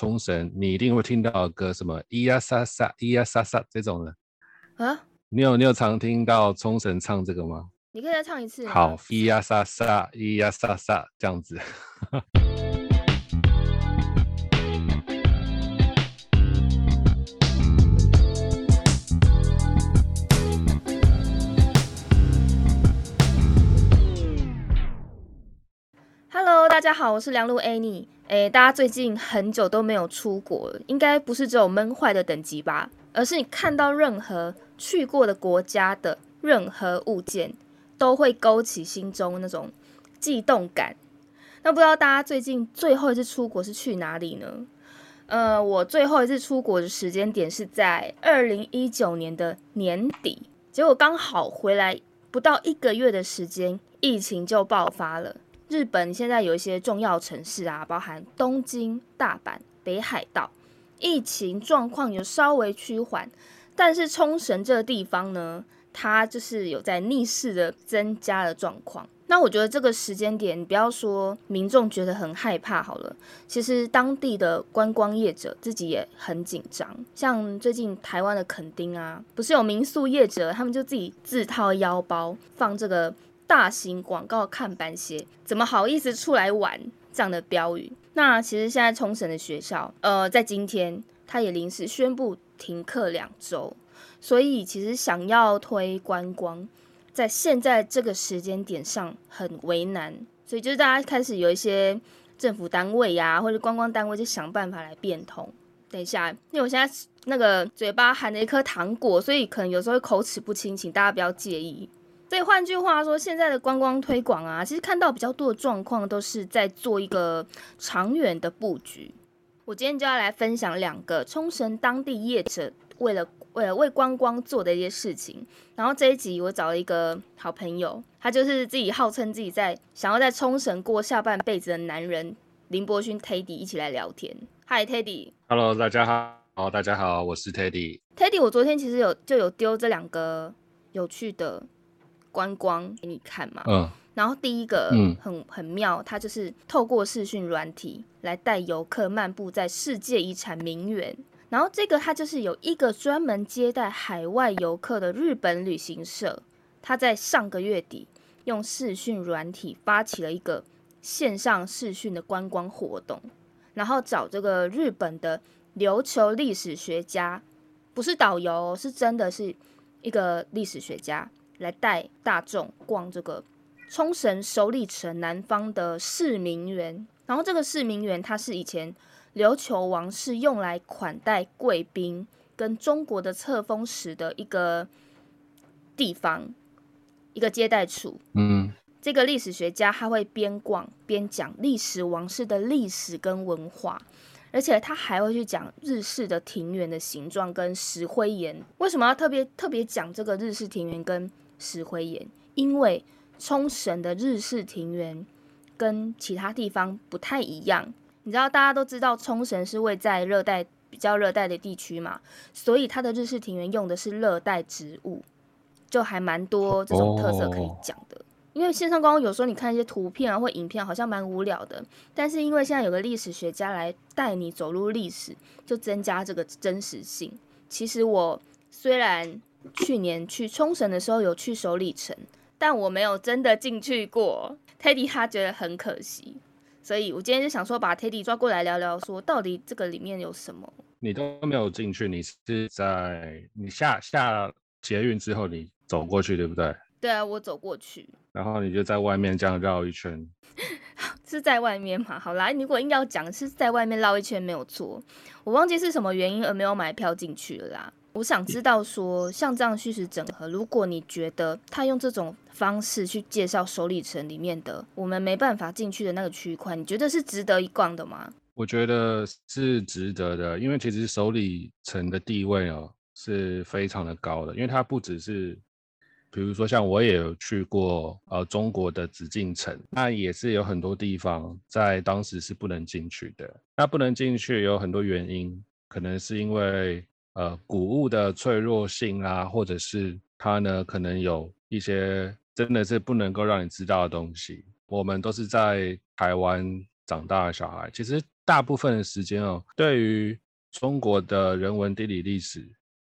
冲绳，你一定会听到歌，什么咿呀沙沙咿呀沙沙这种的啊。你有你有常听到冲绳唱这个吗？你可以再唱一次。好，咿呀沙沙咿呀沙沙这样子。大家好，我是梁璐 Annie。哎，大家最近很久都没有出国，应该不是只有闷坏的等级吧？而是你看到任何去过的国家的任何物件，都会勾起心中那种悸动感。那不知道大家最近最后一次出国是去哪里呢？呃，我最后一次出国的时间点是在二零一九年的年底，结果刚好回来不到一个月的时间，疫情就爆发了。日本现在有一些重要城市啊，包含东京、大阪、北海道，疫情状况有稍微趋缓，但是冲绳这个地方呢，它就是有在逆势的增加的状况。那我觉得这个时间点，不要说民众觉得很害怕好了，其实当地的观光业者自己也很紧张。像最近台湾的垦丁啊，不是有民宿业者，他们就自己自掏腰包放这个。大型广告看板写“怎么好意思出来玩”这样的标语。那其实现在冲绳的学校，呃，在今天他也临时宣布停课两周，所以其实想要推观光，在现在这个时间点上很为难。所以就是大家开始有一些政府单位呀，或者观光单位就想办法来变通。等一下，因为我现在那个嘴巴含着一颗糖果，所以可能有时候口齿不清，请大家不要介意。所以换句话说，现在的观光推广啊，其实看到比较多的状况都是在做一个长远的布局。我今天就要来分享两个冲绳当地业者为了为了为观光做的一些事情。然后这一集我找了一个好朋友，他就是自己号称自己在想要在冲绳过下半辈子的男人林伯勋 Teddy 一起来聊天。Hi Teddy。Hello，大家好，大家好，我是 Teddy。Teddy，我昨天其实有就有丢这两个有趣的。观光给你看嘛，嗯，然后第一个很很妙，它就是透过视讯软体来带游客漫步在世界遗产名园。然后这个它就是有一个专门接待海外游客的日本旅行社，它在上个月底用视讯软体发起了一个线上视讯的观光活动，然后找这个日本的琉球历史学家，不是导游，是真的是一个历史学家。来带大众逛这个冲绳首里城南方的市民园，然后这个市民园它是以前琉球王室用来款待贵宾跟中国的册封使的一个地方，一个接待处。嗯，这个历史学家他会边逛边讲历史王室的历史跟文化。而且他还会去讲日式的庭园的形状跟石灰岩。为什么要特别特别讲这个日式庭园跟石灰岩？因为冲绳的日式庭园跟其他地方不太一样。你知道大家都知道冲绳是位在热带比较热带的地区嘛，所以它的日式庭园用的是热带植物，就还蛮多这种特色可以讲的。因为线上观光有时候你看一些图片啊或影片，好像蛮无聊的。但是因为现在有个历史学家来带你走入历史，就增加这个真实性。其实我虽然去年去冲绳的时候有去首里城，但我没有真的进去过。Teddy 他觉得很可惜，所以我今天就想说把 Teddy 抓过来聊聊，说到底这个里面有什么？你都没有进去，你是在你下下捷运之后你走过去，对不对？对啊，我走过去，然后你就在外面这样绕一圈，是在外面嘛？好啦，如果硬要讲是在外面绕一圈没有错，我忘记是什么原因而没有买票进去了啦。我想知道说，像这样虚实整合，如果你觉得他用这种方式去介绍首里城里面的我们没办法进去的那个区块，你觉得是值得一逛的吗？我觉得是值得的，因为其实首里城的地位哦是非常的高的，因为它不只是。比如说，像我也有去过呃中国的紫禁城，那也是有很多地方在当时是不能进去的。那不能进去有很多原因，可能是因为呃谷物的脆弱性啊，或者是它呢可能有一些真的是不能够让你知道的东西。我们都是在台湾长大的小孩，其实。大部分的时间哦，对于中国的人文地理历史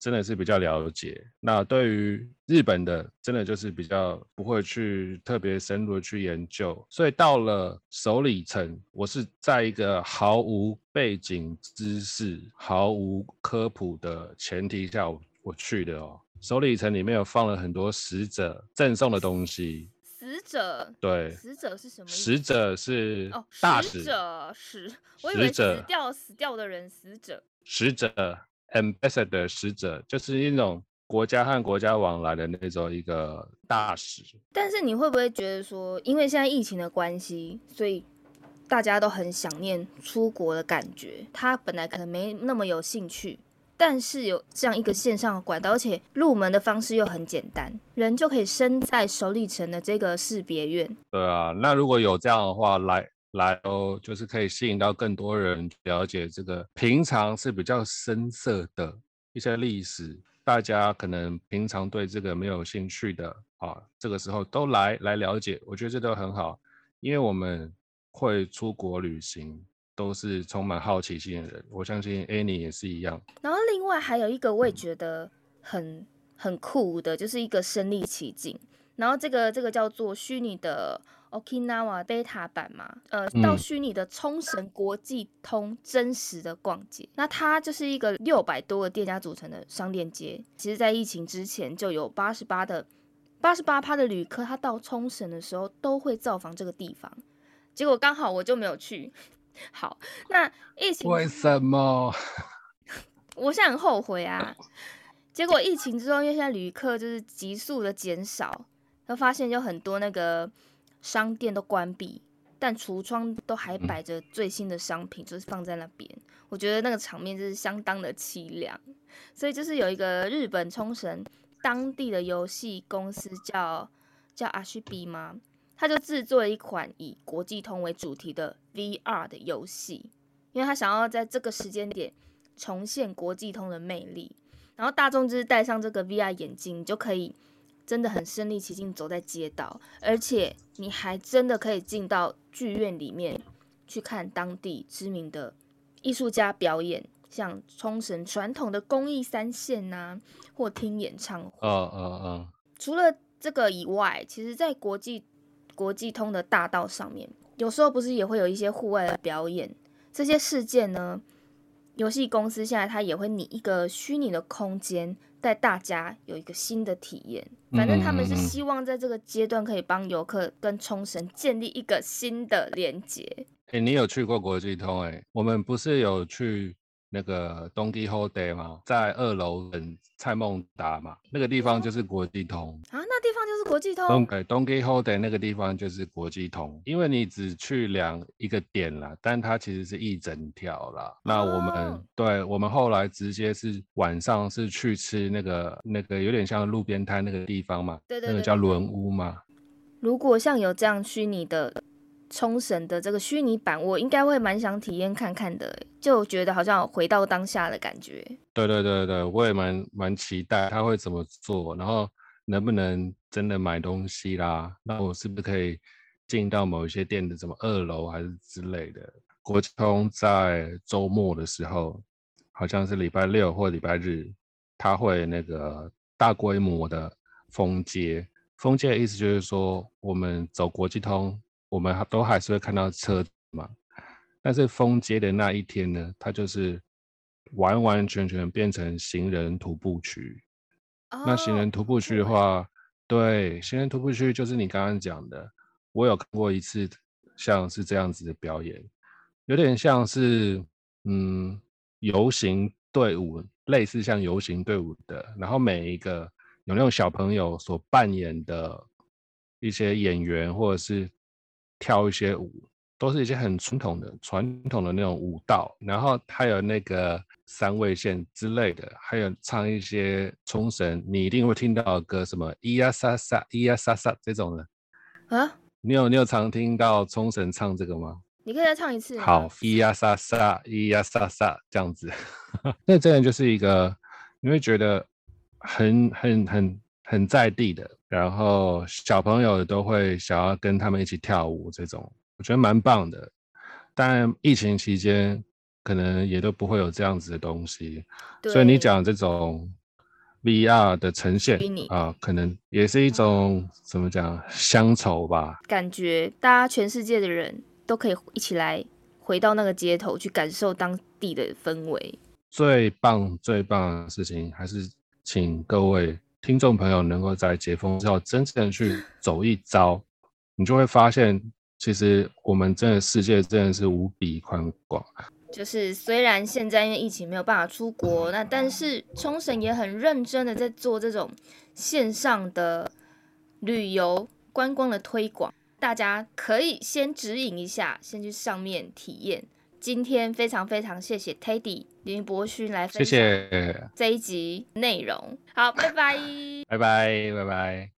真的是比较了解。那对于日本的，真的就是比较不会去特别深入的去研究。所以到了首里城，我是在一个毫无背景知识、毫无科普的前提下我去的哦。首里城里面有放了很多死者赠送的东西。死者对，死者是什么？死者是哦，大死使，者死，我以为死掉死掉的人，死者。死者 ambassador 使者就是一种国家和国家往来的那种一个大使。但是你会不会觉得说，因为现在疫情的关系，所以大家都很想念出国的感觉？他本来可能没那么有兴趣，但是有这样一个线上的管道，而且入门的方式又很简单，人就可以身在首里城的这个识别院。对啊，那如果有这样的话，来来哦，就是可以吸引到更多人了解这个平常是比较深色的一些历史，大家可能平常对这个没有兴趣的啊，这个时候都来来了解，我觉得这都很好，因为我们会出国旅行，都是充满好奇心的人，我相信 Annie 也是一样。然后另外还有一个我也觉得很很酷的，就是一个身临其境。然后这个这个叫做虚拟的 Okinawa beta 版嘛，呃，到嗯虚拟的冲绳国际通真实的逛街。那它就是一个六百多个店家组成的商店街。其实，在疫情之前就有八十八的八十八趴的旅客，他到冲绳的时候都会造访这个地方。结果刚好我就没有去。好，那疫情为什么？我现在很后悔啊。结果疫情之后，因为现在旅客就是急速的减少，然后发现有很多那个商店都关闭，但橱窗都还摆着最新的商品，就是放在那边。我觉得那个场面就是相当的凄凉。所以就是有一个日本冲绳当地的游戏公司叫叫 Ashibi 吗？他就制作了一款以国际通为主题的 VR 的游戏，因为他想要在这个时间点重现国际通的魅力。然后大众就是戴上这个 VR 眼镜，你就可以真的很身临其境走在街道，而且你还真的可以进到剧院里面去看当地知名的艺术家表演，像冲绳传统的工艺三线呐、或听演唱会。嗯嗯嗯，除了这个以外，其实在国际国际通的大道上面，有时候不是也会有一些户外的表演，这些事件呢，游戏公司现在它也会拟一个虚拟的空间，带大家有一个新的体验。反正他们是希望在这个阶段可以帮游客跟冲绳建立一个新的连接。哎、你有去过国际通哎、我们不是有去那个东基 Hold Day 嘛？在二楼等蔡孟达嘛，那个地方就是国际通。啊，那地方就是国际通东哎东基 Hold Day 那个地方就是国际通，因为你只去两一个点啦，但它其实是一整条啦。那我们、哦对我们后来直接是晚上是去吃那个那个有点像路边摊那个地方嘛，对对那个对对对叫轮屋嘛。如果像有这样虚拟的冲绳的这个虚拟版，我应该会蛮想体验看看的，就觉得好像回到当下的感觉。对对对对，我也蛮蛮期待他会怎么做，然后能不能真的买东西啦？那我是不是可以进到某一些店的什么二楼还是之类的？国际通在周末的时候，好像是礼拜六或礼拜日，他会那个大规模的封街。封街的意思就是说，我们走国际通，我们都还是会看到车子嘛。但是封街的那一天呢，它就是完完全全变成行人徒步区。那行人徒步区的哦，话，对，行人徒步区就是你刚刚讲的，我有看过一次，像是这样子的表演，有点像是嗯游行队伍，类似像游行队伍的，然后每一个有那种小朋友所扮演的一些演员，或者是跳一些舞，都是一些很传统的传统的那种舞蹈，然后还有那个三味线之类的，还有唱一些冲绳你一定会听到的歌，什么咿呀沙沙咿呀沙沙这种的。啊，你有你有常听到冲绳唱这个吗？你可以再唱一次。好，咿呀沙沙，咿呀沙沙这样子，那真的就是一个你会觉得很很很很在地的，然后小朋友都会想要跟他们一起跳舞，这种我觉得蛮棒的。但疫情期间可能也都不会有这样子的东西，所以你讲这种 VR 的呈现啊，可能也是一种怎么讲乡愁吧。感觉大家全世界的人都可以一起来回到那个街头去感受当地的氛围。最棒最棒的事情，还是请各位听众朋友能够在解封之后真正去走一遭，你就会发现，其实我们真的世界真的是无比宽广。就是虽然现在因为疫情没有办法出国，那但是冲绳也很认真的在做这种线上的旅游观光的推广，大家可以先指引一下，先去上面体验。今天非常非常谢谢 Teddy 林博勋来分享谢，这一集内容。好，拜拜。拜拜，拜拜。